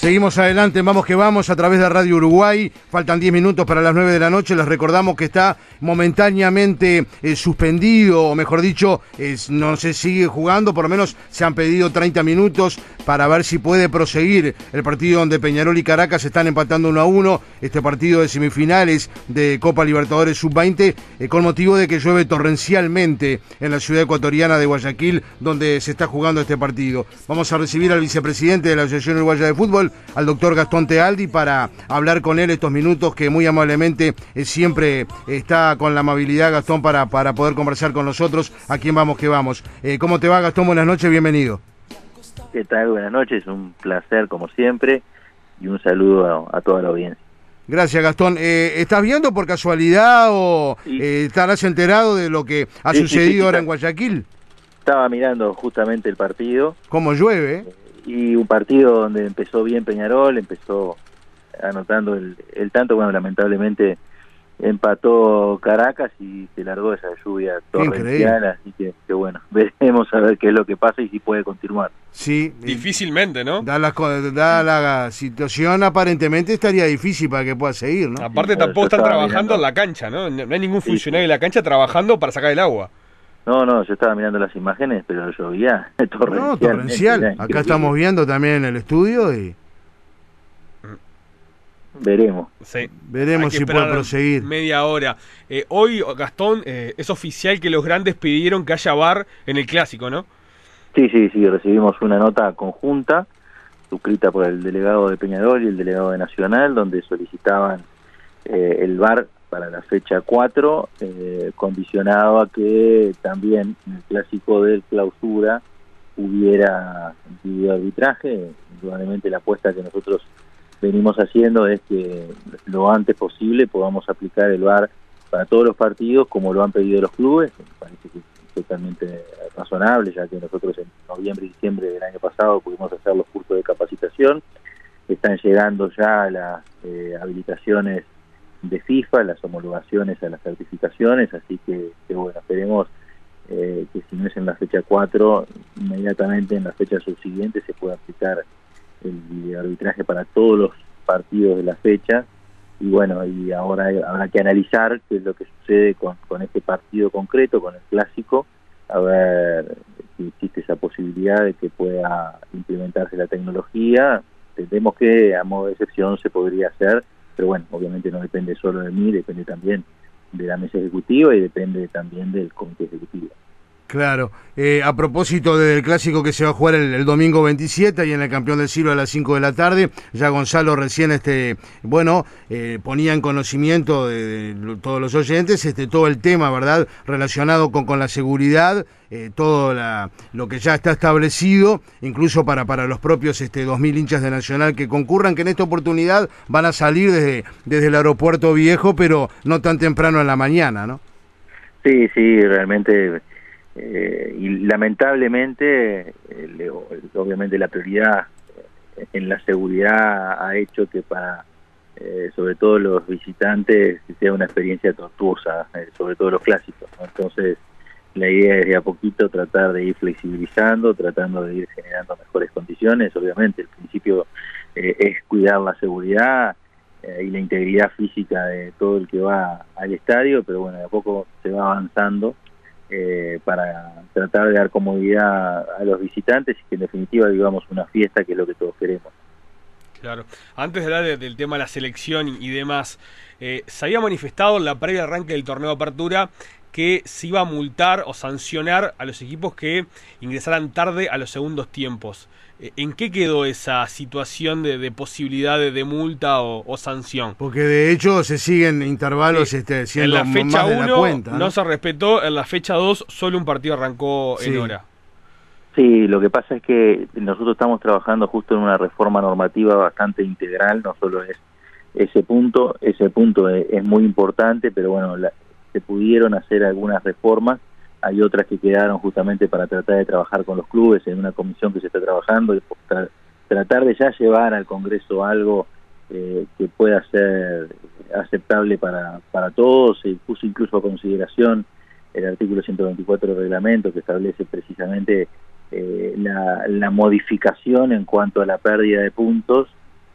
Seguimos adelante, vamos que vamos a través de Radio Uruguay. Faltan 10 minutos para las 9 de la noche. Les recordamos que está momentáneamente eh, suspendido, o mejor dicho, no se sigue jugando. Por lo menos se han pedido 30 minutos para ver si puede proseguir el partido donde Peñarol y Caracas están empatando 1 a 1. Este partido de semifinales de Copa Libertadores Sub-20, eh, con motivo de que llueve torrencialmente en la ciudad ecuatoriana de Guayaquil, donde se está jugando este partido. Vamos a recibir al vicepresidente de la Asociación Uruguaya de Fútbol al doctor Gastón Tealdi para hablar con él estos minutos que muy amablemente eh, siempre está con la amabilidad Gastón para, para poder conversar con nosotros. ¿A quién vamos que vamos? Eh, ¿Cómo te va Gastón? Buenas noches, bienvenido. ¿Qué tal? Buenas noches, un placer como siempre y un saludo a, toda la audiencia. Gracias, Gastón. Eh, ¿Estás viendo por casualidad o estarás enterado de lo que ha sucedido ahora en Guayaquil? Estaba mirando justamente el partido. ¿Cómo llueve? Y un partido donde empezó bien Peñarol, empezó anotando el, el tanto, bueno, lamentablemente empató Caracas y se largó esa lluvia torrencial, así que, que, bueno, veremos a ver qué es lo que pasa y si puede continuar. Sí, difícilmente, ¿no? Da la, da la situación aparentemente estaría difícil para que pueda seguir, ¿no? Aparte tampoco están trabajando en la cancha, ¿no? No hay ningún funcionario en la cancha trabajando para sacar el agua. No, no, yo estaba mirando las imágenes, pero llovía torrencial. No, torrencial. Acá estamos viendo también en el estudio y... Veremos. Sí. Veremos si puede proseguir. Media hora. Eh, hoy, Gastón, eh, es oficial que los grandes pidieron que haya bar en el clásico, ¿no? Sí, sí, sí. Recibimos una nota conjunta suscrita por el delegado de Peñarol y el delegado de Nacional, donde solicitaban eh, el bar para la fecha 4, eh, condicionado a que también en el clásico de clausura hubiera video arbitraje. Indudablemente la apuesta que nosotros venimos haciendo es que lo antes posible podamos aplicar el VAR para todos los partidos como lo han pedido los clubes. Me parece que es totalmente razonable, ya que nosotros en noviembre y diciembre del año pasado pudimos hacer los cursos de capacitación. Están llegando ya las eh, habilitaciones de FIFA, las homologaciones a las certificaciones, así que, bueno, esperemos eh, que si no es en la fecha 4, inmediatamente en la fecha subsiguiente se pueda aplicar el arbitraje para todos los partidos de la fecha y bueno, y ahora habrá que analizar qué es lo que sucede con, con este partido concreto, con el clásico, a ver si existe esa posibilidad de que pueda implementarse la tecnología. Entendemos que a modo de excepción se podría hacer pero bueno, obviamente no depende solo de mí, depende también de la mesa ejecutiva y depende también del comité ejecutivo. Claro. Eh, a propósito del clásico que se va a jugar el, domingo 27 y en el campeón del siglo a las 5 de la tarde, ya Gonzalo recién, este, bueno, eh, ponía en conocimiento de, todos los oyentes este, todo el tema, ¿verdad?, relacionado con, con la seguridad, eh, todo la, lo que ya está establecido, incluso para, para los propios este, 2.000 hinchas de Nacional que concurran, que en esta oportunidad van a salir desde, desde el aeropuerto viejo, pero no tan temprano en la mañana, ¿no? Sí, sí, realmente eh, y lamentablemente, obviamente la prioridad en la seguridad ha hecho que para, eh, sobre todo los visitantes, sea una experiencia tortuosa, eh, sobre todo los clásicos. Entonces, la idea es de a poquito tratar de ir flexibilizando, tratando de ir generando mejores condiciones. Obviamente, el principio es cuidar la seguridad y la integridad física de todo el que va al estadio, pero bueno, de a poco se va avanzando eh, para tratar de dar comodidad a los visitantes y que en definitiva vivamos una fiesta que es lo que todos queremos. Claro. Antes de hablar del tema de la selección y demás, eh, se había manifestado en la previa arranque del torneo apertura que se iba a multar o sancionar a los equipos que ingresaran tarde a los segundos tiempos. Eh, ¿En qué quedó esa situación de, posibilidad de, multa o, sanción? Porque de hecho se siguen intervalos este, siendo en la fecha 1 ¿no? se respetó, en la fecha 2 solo un partido arrancó en hora. Sí, lo que pasa es que nosotros estamos trabajando justo en una reforma normativa bastante integral, no solo es ese punto, ese punto es, muy importante, pero bueno, se pudieron hacer algunas reformas hay otras que quedaron justamente para tratar de trabajar con los clubes en una comisión que se está trabajando y tratar de ya llevar al Congreso algo eh, que pueda ser aceptable para, para todos. Se puso incluso a consideración el artículo 124 del reglamento que establece precisamente eh, la, la, modificación en cuanto a la pérdida de puntos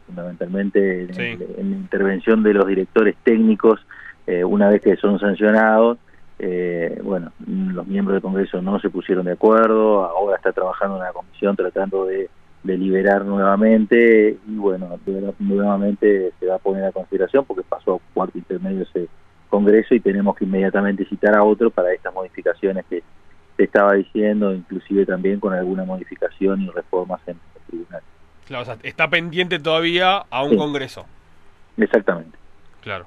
fundamentalmente en, la intervención de los directores técnicos, eh, una vez que son sancionados, eh, bueno, los miembros del Congreso no se pusieron de acuerdo, ahora está trabajando una comisión tratando de, liberar nuevamente y bueno, nuevamente se va a poner a consideración porque pasó a cuarto intermedio ese Congreso y tenemos que inmediatamente citar a otro para estas modificaciones que se estaba diciendo, inclusive también con alguna modificación y reformas en el tribunal. Claro, o sea, está pendiente todavía a un Congreso. Exactamente. Claro.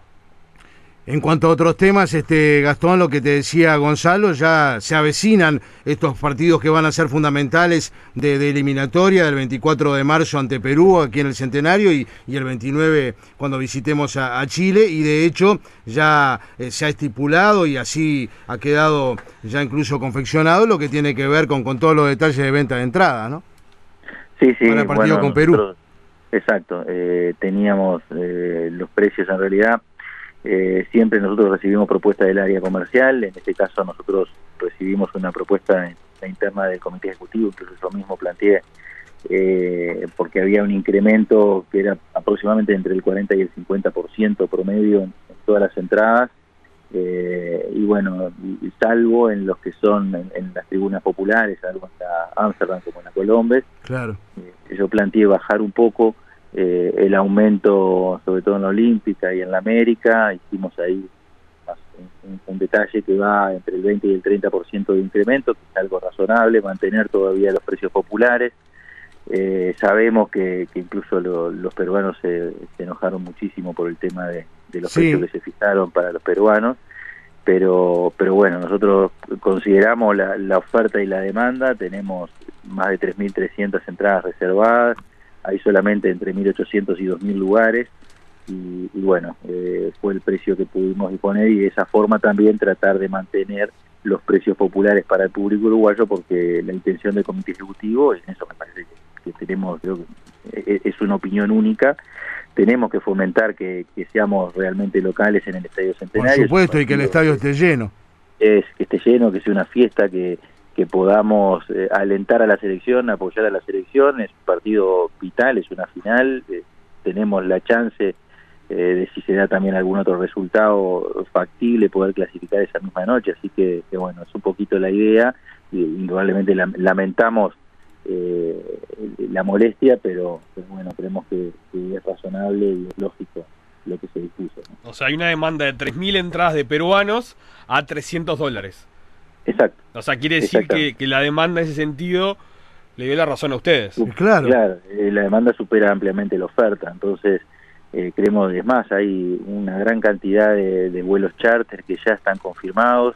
En cuanto a otros temas, este Gastón, lo que te decía Gonzalo, ya se avecinan estos partidos que van a ser fundamentales de, eliminatoria del 24 de marzo ante Perú, aquí en el Centenario, y, el 29 cuando visitemos a, Chile, y de hecho ya eh, se ha estipulado y así ha quedado ya incluso confeccionado lo que tiene que ver con, con todos los detalles de venta de entrada, ¿no? Sí, sí. Para el partido con Perú. exacto, eh, teníamos eh, los precios en realidad eh, siempre nosotros recibimos propuestas del área comercial, en este caso nosotros recibimos una propuesta en la interna del comité ejecutivo, incluso yo mismo planteé, eh, porque había un incremento que era aproximadamente entre el 40 y el 50% promedio en, todas las entradas, eh, y bueno, salvo en los que son en, las tribunas populares, algo en la Amsterdam como en la Colombes, claro. yo planteé bajar un poco eh, el aumento, sobre todo en la Olímpica y en la América, hicimos ahí un, detalle que va entre el 20 y el 30% de incremento, que es algo razonable, mantener todavía los precios populares. Eh, sabemos que, incluso los peruanos se, enojaron muchísimo por el tema de, los precios que se fijaron para los peruanos, pero, pero bueno, nosotros consideramos la, la oferta y la demanda, tenemos más de 3.300 entradas reservadas, hay solamente entre 1.800 y 2.000 lugares y, bueno, eh, fue el precio que pudimos disponer y de esa forma también tratar de mantener los precios populares para el público uruguayo porque la intención del comité ejecutivo, en eso me parece que, tenemos, creo que e, es una opinión única, tenemos que fomentar que, seamos realmente locales en el Estadio Centenario. Por supuesto, y que el estadio esté lleno. Es que esté lleno, que sea una fiesta, que, que podamos eh, alentar a la selección, apoyar a la selección, es un partido vital, es una final, eh, tenemos la chance eh, de si se da también algún otro resultado factible poder clasificar esa misma noche, así que, bueno, es un poquito la idea, y indudablemente lamentamos la molestia, pero, bueno, creemos que, es razonable y es lógico lo que se dispuso. O sea, hay una demanda de 3.000 entradas de peruanos a 300 dólares. Exacto. O sea, quiere decir que, que, la demanda en ese sentido le dio la razón a ustedes. Claro. Claro, eh, la demanda supera ampliamente la oferta, entonces eh, creemos, es más, hay una gran cantidad de, vuelos charter que ya están confirmados,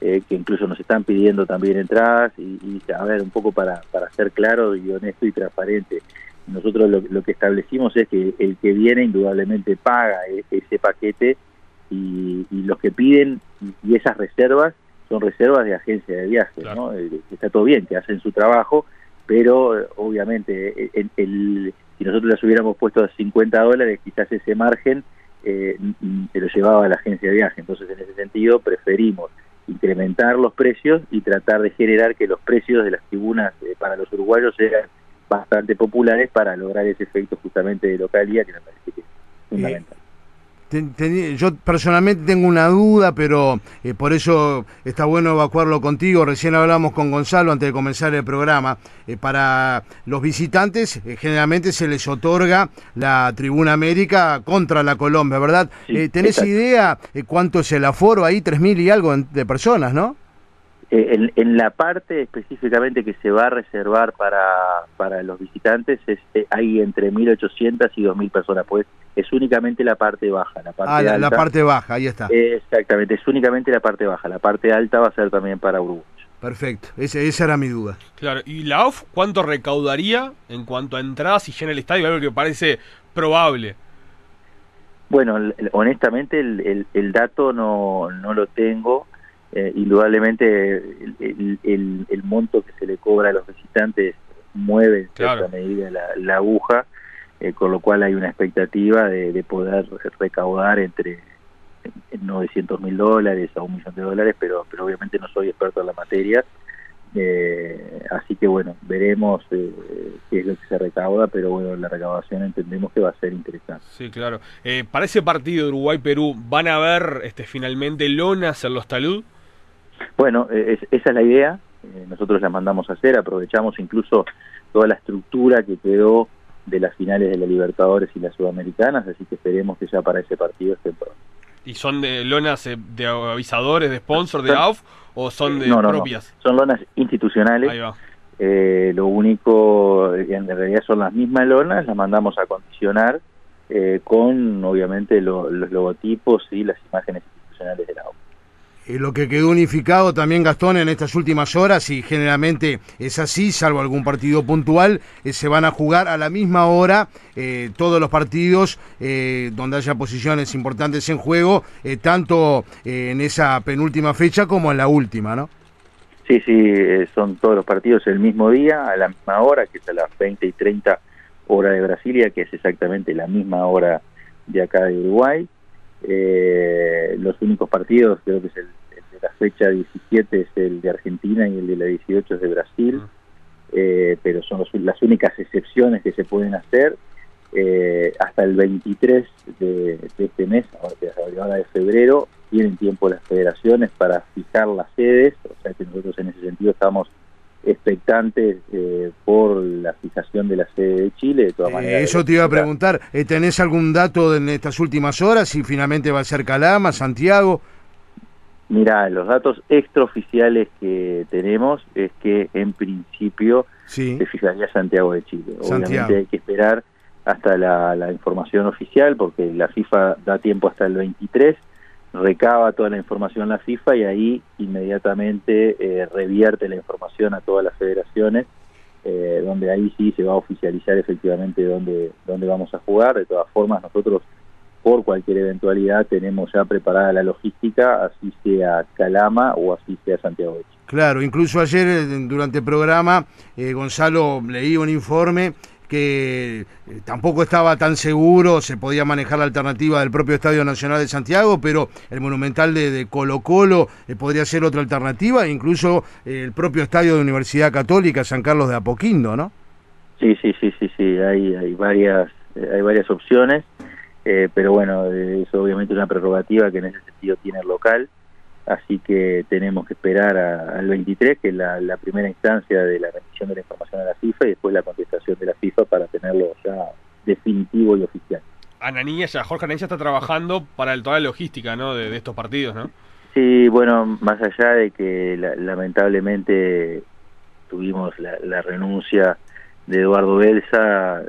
eh, que incluso nos están pidiendo también entradas y, a ver, un poco para, para ser claro y honesto y transparente. Nosotros lo, que establecimos es que el que viene indudablemente paga e, ese paquete y, y los que piden y esas reservas son reservas de agencia de viajes, ¿no? Eh, está todo bien, que hacen su trabajo, pero eh, obviamente eh, el, si nosotros las hubiéramos puesto a 50 dólares, quizás ese margen se lo llevaba a la agencia de viaje. Entonces, en ese sentido, preferimos incrementar los precios y tratar de generar que los precios de las tribunas para los uruguayos sean bastante populares para lograr ese efecto justamente de localidad que me parece que es fundamental yo personalmente tengo una duda, pero eh, por eso está bueno evacuarlo contigo. Recién hablamos con Gonzalo antes de comenzar el programa. Eh, para los visitantes, eh, generalmente se les otorga la Tribuna América contra la Colombia, ¿verdad? ¿Tenés idea cuánto es el aforo ahí? Tres mil y algo de personas, ¿no? En, en, la parte específicamente que se va a reservar para, para los visitantes, es, hay entre 1.800 y 2.000 personas, pues es únicamente la parte baja. La parte ah, la, parte baja, ahí está. exactamente, es únicamente la parte baja. La parte alta va a ser también para Uruguay. Perfecto, Ese, esa era mi duda. Claro, ¿y la OFF cuánto recaudaría en cuanto a entradas y llena el estadio? Algo que parece probable. Bueno, honestamente el, el, dato no, no lo tengo. Eh, indudablemente el, el, monto que se le cobra a los visitantes mueve en cierta medida la, la aguja eh, con lo cual hay una expectativa de, poder recaudar entre 900 mil dólares a un millón de dólares, pero, pero obviamente no soy experto en la materia. Eh, así que bueno, veremos eh, qué es lo que se recauda, pero bueno, la recaudación entendemos que va a ser interesante. Sí, claro. Eh, para ese partido Uruguay-Perú, ¿van a ver este, finalmente lonas en los talud? Bueno, esa es la idea. nosotros la mandamos a hacer, aprovechamos incluso toda la estructura que quedó de las finales de la Libertadores y las Sudamericanas, así que esperemos que ya para ese partido estén pronto. ¿Y son de lonas de avisadores, de sponsor, de AUF? o son de propias? Son lonas institucionales. Eh, lo único, en realidad son las mismas lonas, las mandamos a condicionar eh, con, obviamente, los logotipos y las imágenes institucionales de la OPA. Eh, lo que quedó unificado también, Gastón, en estas últimas horas, y generalmente es así, salvo algún partido puntual, eh, se van a jugar a la misma hora eh, todos los partidos donde haya posiciones importantes en juego, tanto en esa penúltima fecha como en la última, ¿no? Sí, sí, son todos los partidos el mismo día, a la misma hora, que es a las 20 y 30 hora de Brasilia, que es exactamente la misma hora de acá de Uruguay. Eh, los únicos partidos, creo que es el, de la fecha 17 es el de Argentina y el de la 18 es de Brasil, eh, pero son las únicas excepciones que se pueden hacer. Eh, hasta el 23 de, este mes, ahora de febrero, tienen tiempo las federaciones para fijar las sedes, o sea que nosotros en ese sentido estamos expectantes eh, por la fijación de la sede de Chile. De todas eh, maneras, eso te iba a preguntar, eh, ¿tenés algún dato en estas últimas horas si finalmente va a ser Calama, Santiago? Mira, los datos extraoficiales que tenemos es que en principio se fijaría Santiago de Chile. Obviamente hay que esperar hasta la, la información oficial porque la FIFA da tiempo hasta el 23 recaba toda la información la FIFA y ahí inmediatamente eh, revierte la información a todas las federaciones, eh, donde ahí sí se va a oficializar efectivamente dónde, dónde vamos a jugar. De todas formas, nosotros por cualquier eventualidad tenemos ya preparada la logística, así sea Calama o así sea Santiago de. Claro, incluso ayer eh, durante el programa Gonzalo leí un informe que eh, tampoco estaba tan seguro, se podía manejar la alternativa del propio Estadio Nacional de Santiago, pero el Monumental de, Colo Colo eh, podría ser otra alternativa, incluso eh, el propio Estadio de Universidad Católica San Carlos de Apoquindo, ¿no? Sí, sí, sí, sí, sí, hay, hay varias hay varias opciones, pero bueno, es obviamente una prerrogativa que en ese sentido tiene el local así que tenemos que esperar al 23, que es la, primera instancia de la remisión de la información a la FIFA y después la contestación de la FIFA para tenerlo ya definitivo y oficial. Ananilla, ya Jorge Ananilla está trabajando para el, toda la logística ¿no? de, estos partidos, ¿no? Sí, bueno, más allá de que lamentablemente tuvimos la, renuncia de Eduardo Belsa,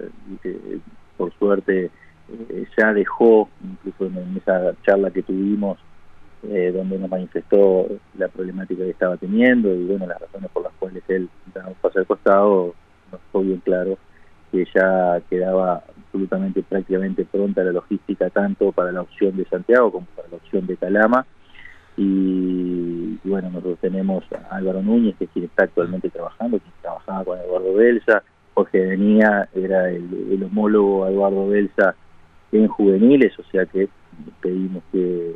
eh, por suerte eh, ya dejó, incluso en esa charla que tuvimos, eh, donde nos manifestó la problemática que estaba teniendo y bueno, las razones por las cuales él daba un paso al costado, nos fue bien claro que ya quedaba absolutamente prácticamente pronta la logística tanto para la opción de Santiago como para la opción de Calama. Y, bueno, nosotros tenemos a Álvaro Núñez que es quien está actualmente trabajando, quien trabajaba con Eduardo Belsa, Jorge venía, era el, el homólogo Eduardo Belsa en juveniles, o sea que pedimos que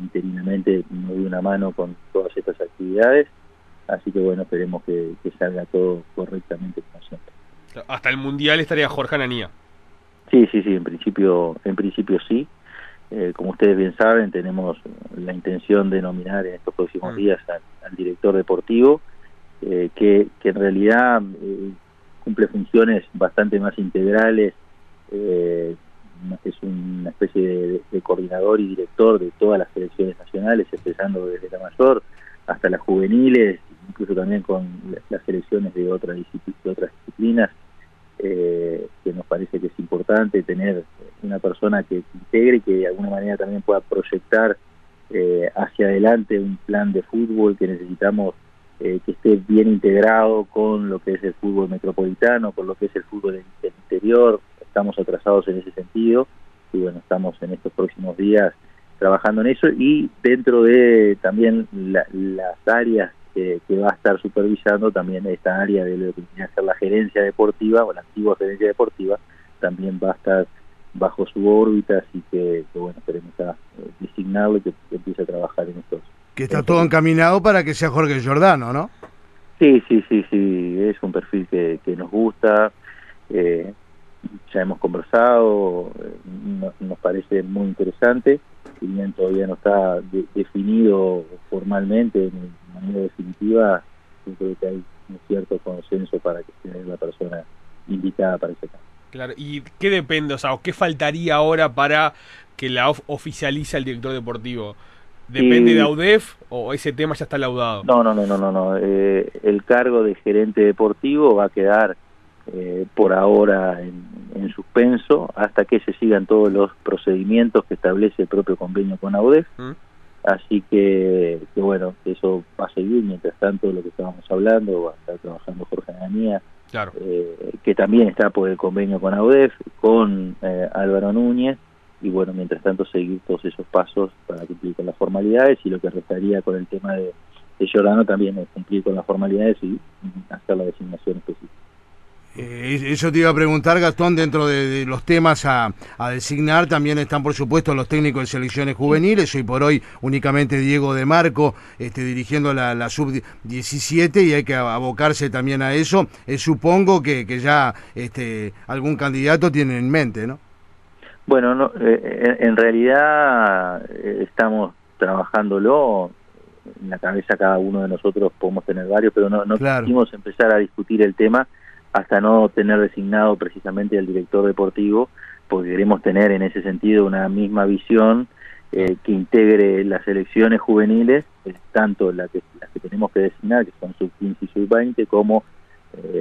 interinamente nos dio una mano con todas estas actividades, así que bueno, esperemos que, salga todo correctamente como siempre. Hasta el Mundial estaría Jorge Ananía. Sí, sí, sí, en principio, en principio sí. Eh, como ustedes bien saben, tenemos la intención de nominar en estos próximos mm. días al, director deportivo, eh, que, que en realidad eh, cumple funciones bastante más integrales eh, es una especie de, coordinador y director de todas las selecciones nacionales, empezando desde la mayor hasta las juveniles, incluso también con las selecciones de, otras disciplinas, eh, que nos parece que es importante tener una persona que integre y que de alguna manera también pueda proyectar eh, hacia adelante un plan de fútbol que necesitamos eh, que esté bien integrado con lo que es el fútbol metropolitano, con lo que es el fútbol del interior, estamos atrasados en ese sentido y bueno, estamos en estos próximos días trabajando en eso y dentro de también las áreas que, va a estar supervisando, también esta área de lo que viene a ser la gerencia deportiva o la antigua gerencia deportiva, también va a estar bajo su órbita, así que, bueno, queremos a, eh, designarlo y que, empiece a trabajar en estos. Que está todo encaminado para que sea Jorge Giordano, ¿no? Sí, sí, sí, sí, es un perfil que, que nos gusta, eh, ya hemos conversado, eh, nos parece muy interesante, si bien todavía no está definido formalmente, de manera definitiva, yo creo que hay un cierto consenso para que sea la persona indicada para ese caso. Claro, ¿y qué depende, o sea, qué faltaría ahora para que la OF oficialice al director deportivo? ¿Depende de AUDEF o ese tema ya está laudado? No, no, no, no, no. no. Eh, el cargo de gerente deportivo va a quedar eh, por ahora en, suspenso hasta que se sigan todos los procedimientos que establece el propio convenio con AUDEF. ¿Mm? Así que, que, bueno, eso va a seguir. Mientras tanto, lo que estábamos hablando, va a estar trabajando Jorge Ananía, claro. Eh, que también está por el convenio con AUDEF, con Álvaro Núñez y bueno, mientras tanto seguir todos esos pasos para cumplir con las formalidades y lo que restaría con el tema de, de Giordano también es cumplir con las formalidades y hacer la designación específica. Eh, eso te iba a preguntar, Gastón, dentro de, los temas a, designar también están, por supuesto, los técnicos de selecciones juveniles, hoy por hoy únicamente Diego de Marco este, dirigiendo la, la sub-17 y hay que abocarse también a eso. Eh, supongo que, que ya este, algún candidato tiene en mente, ¿no? Bueno, no, eh, en realidad eh, estamos trabajándolo en la cabeza cada uno de nosotros podemos tener varios, pero no, no quisimos empezar a discutir el tema hasta no tener designado precisamente al director deportivo, porque queremos tener en ese sentido una misma visión eh, que integre las elecciones juveniles, tanto la que, las que tenemos que designar, que son sub-15 y sub-20, como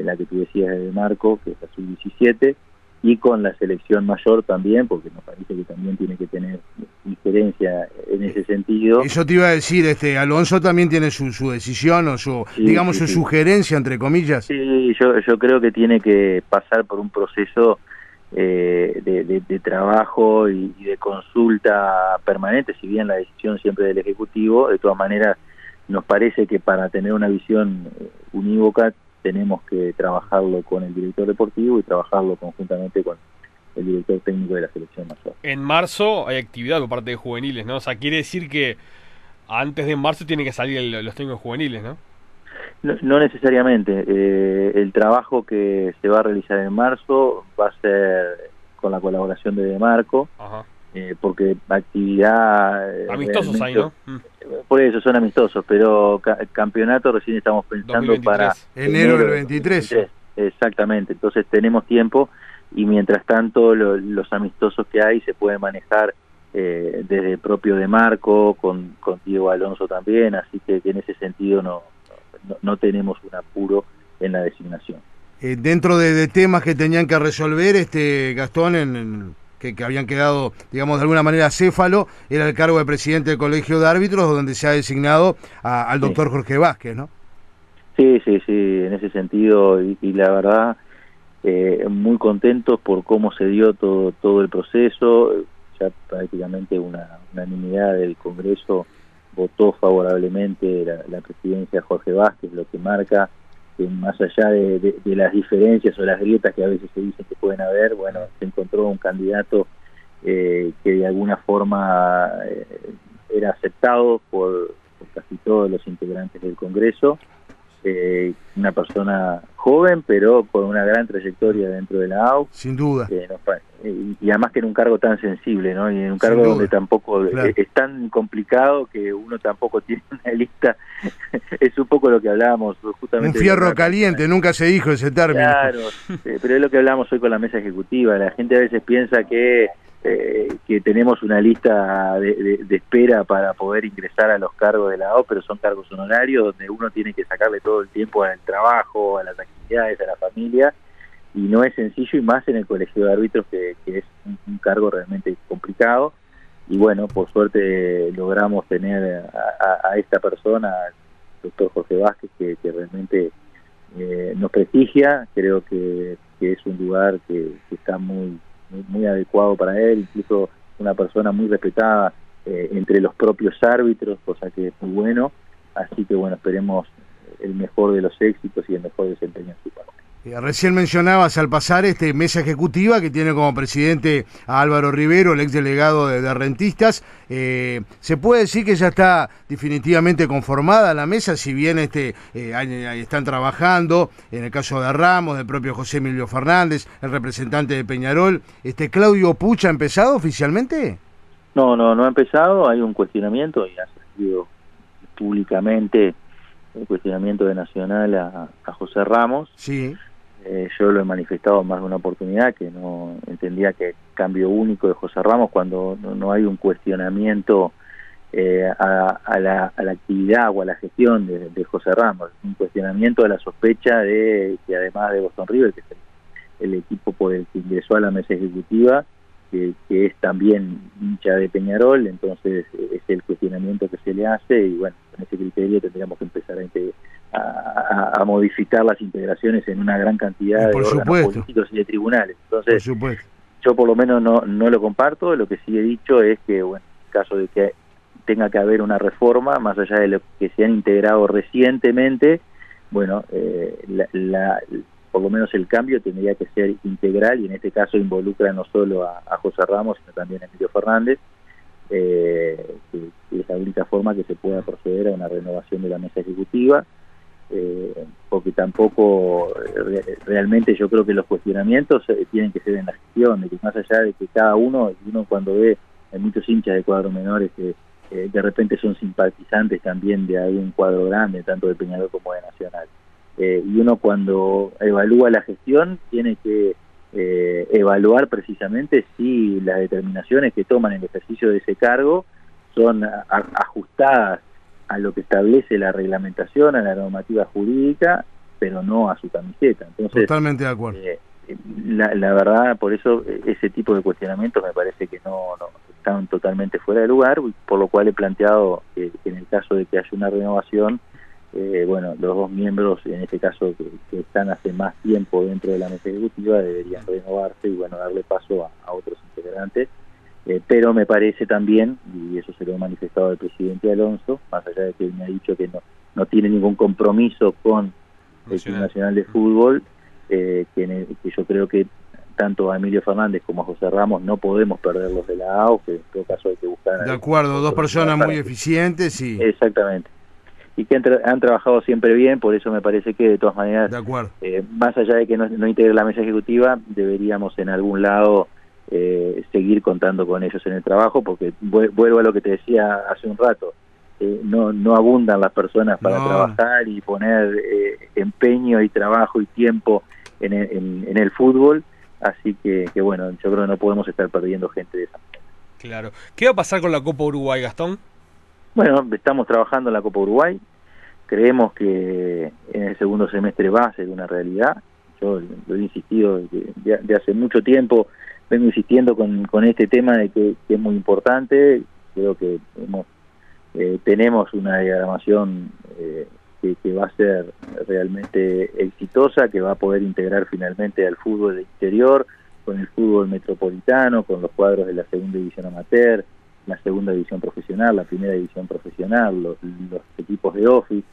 la que tú decías de Marco, que es la sub-17, y con la selección mayor también, porque nos parece que también tiene que tener diferencia en ese sentido. Eso te iba a decir, este Alonso también tiene su, su decisión o su, digamos, su sugerencia, entre comillas. Sí, yo, yo creo que tiene que pasar por un proceso eh, de, trabajo y, de consulta permanente, si bien la decisión siempre del Ejecutivo, de todas maneras nos parece que para tener una visión eh, unívoca tenemos que trabajarlo con el director deportivo y trabajarlo conjuntamente con el director técnico de la selección mayor. En marzo hay actividad por parte de juveniles, ¿no? O sea, quiere decir que antes de marzo tienen que salir los técnicos juveniles, ¿no? No, necesariamente. Eh, el trabajo que se va a realizar en marzo va a ser con la colaboración de Demarco, eh, porque actividad... Eh, Amistosos ahí, ¿no? Mm. Por eso son amistosos, pero campeonato recién estamos pensando para enero del 23. Exactamente, entonces tenemos tiempo y mientras tanto los amistosos que hay se pueden manejar eh, desde el propio de Marco, con, con Diego Alonso también, así que, en ese sentido no, no, tenemos un apuro en la designación. Eh, dentro de, temas que tenían que resolver, este Gastón, en que, habían quedado, digamos, de alguna manera céfalo, era el cargo de presidente del Colegio de Árbitros, donde se ha designado al doctor Jorge Vázquez, ¿no? Sí, sí, sí, en ese sentido, y, la verdad, eh, muy contentos por cómo se dio todo, todo el proceso, ya prácticamente una unanimidad del Congreso votó favorablemente la, la presidencia de Jorge Vázquez, lo que marca más allá de, las diferencias o las grietas que a veces se dicen que pueden haber, bueno, se encontró un candidato eh, que de alguna forma eh, era aceptado por, casi todos los integrantes del Congreso, eh, una persona joven, pero con una gran trayectoria dentro de la AU. Sin duda. y además que en un cargo tan sensible, ¿no? Y en un cargo donde tampoco es, tan complicado que uno tampoco tiene una lista. es un poco lo que hablábamos justamente. Un fierro caliente, nunca se dijo ese término. Claro, pero es lo que hablamos hoy con la mesa ejecutiva. La gente a veces piensa que eh, que tenemos una lista de, espera para poder ingresar a los cargos de la O, pero son cargos honorarios donde uno tiene que sacarle todo el tiempo al trabajo, a las actividades, a la familia, y no es sencillo, y más en el colegio de árbitros, que, es un, cargo realmente complicado. Y bueno, por suerte logramos tener a, esta persona, el doctor Jorge Vázquez, que, realmente eh, nos prestigia, creo que, es un lugar que está muy muy, adecuado para él, incluso una persona muy respetada eh, entre los propios árbitros, cosa que es muy bueno. Así que bueno, esperemos el mejor de los éxitos y el mejor desempeño en su parte. Eh, recién mencionabas al pasar este mesa ejecutiva que tiene como presidente a Álvaro Rivero, el ex delegado de, rentistas. Eh, ¿Se puede decir que ya está definitivamente conformada la mesa, si bien este eh, están trabajando, en el caso de Ramos, del propio José Emilio Fernández, el representante de Peñarol, este Claudio Pucha ha empezado oficialmente? No, no, no ha empezado, hay un cuestionamiento y ha salido públicamente el cuestionamiento de Nacional a, a José Ramos. Sí. Eh, yo lo he manifestado más de una oportunidad, que no entendía que cambio único de José Ramos cuando no, hay un cuestionamiento eh, a, la, actividad o a la gestión de, José Ramos, un cuestionamiento de la sospecha de que además de Boston River, que es el, equipo por el que ingresó a la mesa ejecutiva, que, es también hincha de Peñarol, entonces es el cuestionamiento que se le hace y bueno, con ese criterio tendríamos que empezar a modificar las integraciones en una gran cantidad de órganos políticos y de tribunales. Entonces, yo por lo menos no, no lo comparto, lo que sí he dicho es que, bueno, en caso de que tenga que haber una reforma, más allá de lo que se han integrado recientemente, bueno, eh, la, por lo menos el cambio tendría que ser integral y en este caso involucra no solo a, José Ramos, sino también a Emilio Fernández, eh, que es la única forma que se pueda proceder a una renovación de la mesa ejecutiva eh, porque tampoco eh, realmente yo creo que los cuestionamientos tienen que ser en la gestión, de que más allá de que cada uno, uno cuando ve hay muchos hinchas de cuadros menores que de repente son simpatizantes también de algún cuadro grande, tanto de Peñarol como de Nacional. Y uno cuando evalúa la gestión tiene que evaluar precisamente si las determinaciones que toman en el ejercicio de ese cargo son ajustadas a lo que establece la reglamentación, a la normativa jurídica, pero no a su camiseta. Entonces, Totalmente de acuerdo. Eh, la, la, verdad, por eso eh, ese tipo de cuestionamientos me parece que no, no están totalmente fuera de lugar, por lo cual he planteado que, en el caso de que haya una renovación, eh, bueno, los dos miembros, en este caso que, están hace más tiempo dentro de la mesa ejecutiva, deberían renovarse y bueno, darle paso a otros integrantes. Eh, pero me parece también, y eso se lo ha manifestado el presidente Alonso, más allá de que me ha dicho que no, no tiene ningún compromiso con el Club Nacional. De Fútbol, eh, que, yo creo que tanto a Emilio Fernández como a José Ramos no podemos perderlos de la AO, que en todo caso hay que buscar... De acuerdo, dos personas muy eficientes y... Exactamente. Y que han, trabajado siempre bien, por eso me parece que de todas maneras, de. Eh, más allá de que no, no integre la mesa ejecutiva, deberíamos en algún lado eh, seguir contando con ellos en el trabajo, porque vuelvo a lo que te decía hace un rato, eh, no, no abundan las personas para trabajar y poner eh, empeño y trabajo y tiempo en el, en, el fútbol, así que, que, bueno, yo creo que no podemos estar perdiendo gente de esa manera. Claro. ¿Qué va a pasar con la Copa Uruguay, Gastón? Bueno, estamos trabajando en la Copa Uruguay, creemos que en el segundo semestre va a ser una realidad, yo he insistido de hace mucho tiempo, vengo insistiendo con, con este tema de que, es muy importante, creo que eh, tenemos una diagramación eh, que, va a ser realmente exitosa, que va a poder integrar finalmente al fútbol de interior, con el fútbol metropolitano, con los cuadros de la segunda división amateur, la segunda división profesional, la primera división profesional, los, equipos de office.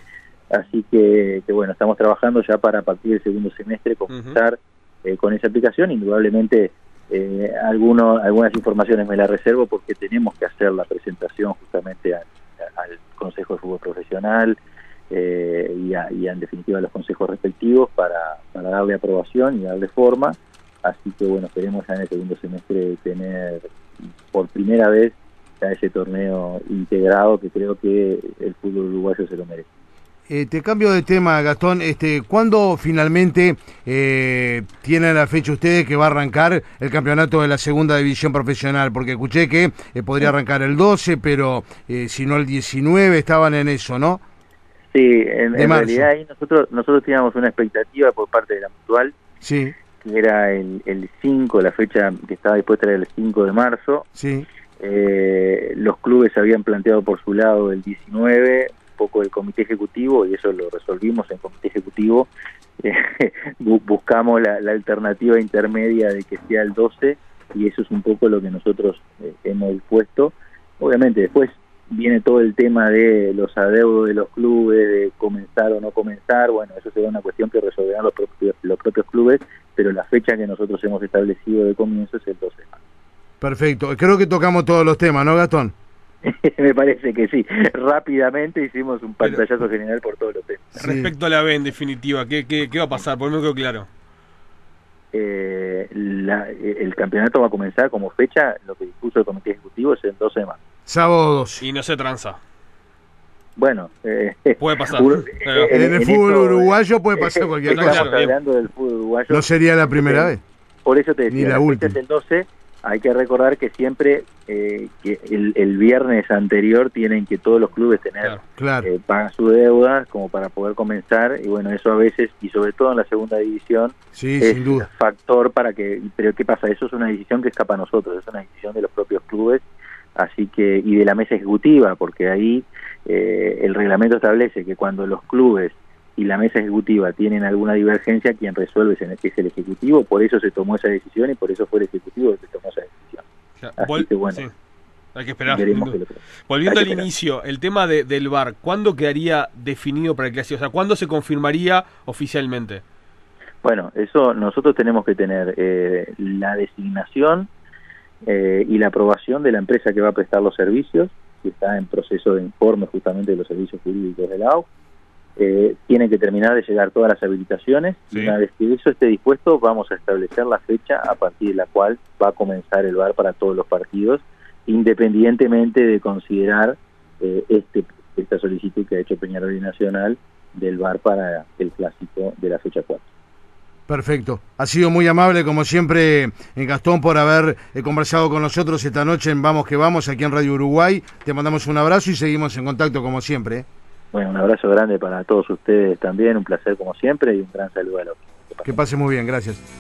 Así que, bueno, estamos trabajando ya para a partir del segundo semestre comenzar eh, con esa aplicación. Indudablemente eh, algunas informaciones me las reservo porque tenemos que hacer la presentación justamente al Consejo de Fútbol Profesional eh, y, y, en definitiva a los consejos respectivos para, para darle aprobación y darle forma. Así que bueno, esperemos ya en el segundo semestre tener por primera vez ese torneo integrado que creo que el fútbol uruguayo se lo merece. Eh, te cambio de tema, Gastón. Este, ¿Cuándo finalmente eh, tienen la fecha ustedes que va a arrancar el campeonato de la segunda división profesional? Porque escuché que eh, podría arrancar el 12, pero eh, si no el 19 estaban en eso, ¿no? Sí, en, realidad ahí nosotros, nosotros teníamos una expectativa por parte de la Mutual, sí. que era el, el 5, la fecha que estaba dispuesta era el 5 de marzo. Sí. Los clubes habían planteado por su lado el 19, poco el comité ejecutivo y eso lo resolvimos en comité ejecutivo. Eh, buscamos la, alternativa intermedia de que sea el 12 y eso es un poco lo que nosotros eh, hemos puesto. Obviamente después viene todo el tema de los adeudos de los clubes, de comenzar o no comenzar, bueno, eso será una cuestión que resolverán los propios, los propios clubes, pero la fecha que nosotros hemos establecido de comienzo es el 12 de marzo. Perfecto, creo que tocamos todos los temas, ¿no, Gastón? Me parece que sí. Rápidamente hicimos un pantallazo general por todos los temas. Respecto a la B, en definitiva, ¿qué, qué, qué va a pasar? Por lo quedó claro. Eh, la, el campeonato va a comenzar como fecha, lo que dispuso el comité ejecutivo es el 12 de marzo. Sábado 12. Y no se tranza. Bueno, eh, puede pasar. Pero, en, en, el fútbol esto, uruguayo puede pasar cualquier cosa. Estamos hablando del fútbol uruguayo. No sería la primera vez. Por eso te decía, Ni la, la última. es el 12 hay que recordar que siempre eh, que el, el, viernes anterior tienen que todos los clubes tener Claro. Claro. eh, pagan su deuda como para poder comenzar y bueno eso a veces y sobre todo en la segunda división Sí, es sin duda. factor para que pero qué pasa eso es una decisión que escapa a nosotros es una decisión de los propios clubes así que y de la mesa ejecutiva porque ahí eh, el reglamento establece que cuando los clubes y la mesa ejecutiva tienen alguna divergencia, quien resuelve es el Ejecutivo, por eso se tomó esa decisión y por eso fue el Ejecutivo el que tomó esa decisión. Ya, Así que bueno, sí. Hay que esperar. que- Volviendo al esperar. inicio, el tema de- del VAR, ¿cuándo quedaría definido para el clásico? O sea, ¿cuándo se confirmaría oficialmente? Bueno, eso nosotros tenemos que tener eh, la designación eh, y la aprobación de la empresa que va a prestar los servicios, que está en proceso de informe justamente de los servicios jurídicos de la AU. Eh, tienen que terminar de llegar todas las habilitaciones Sí. y una vez que eso esté dispuesto vamos a establecer la fecha a partir de la cual va a comenzar el VAR para todos los partidos, independientemente de considerar eh, este esta solicitud que ha hecho Peñarol y Nacional del VAR para el clásico de la fecha 4. Perfecto. Ha sido muy amable, como siempre, eh, Gastón, por haber eh, conversado con nosotros esta noche en Vamos que Vamos, aquí en Radio Uruguay. Te mandamos un abrazo y seguimos en contacto, como siempre. Bueno, un abrazo grande para todos ustedes también, un placer como siempre y un gran saludo a los Que pase muy bien, gracias.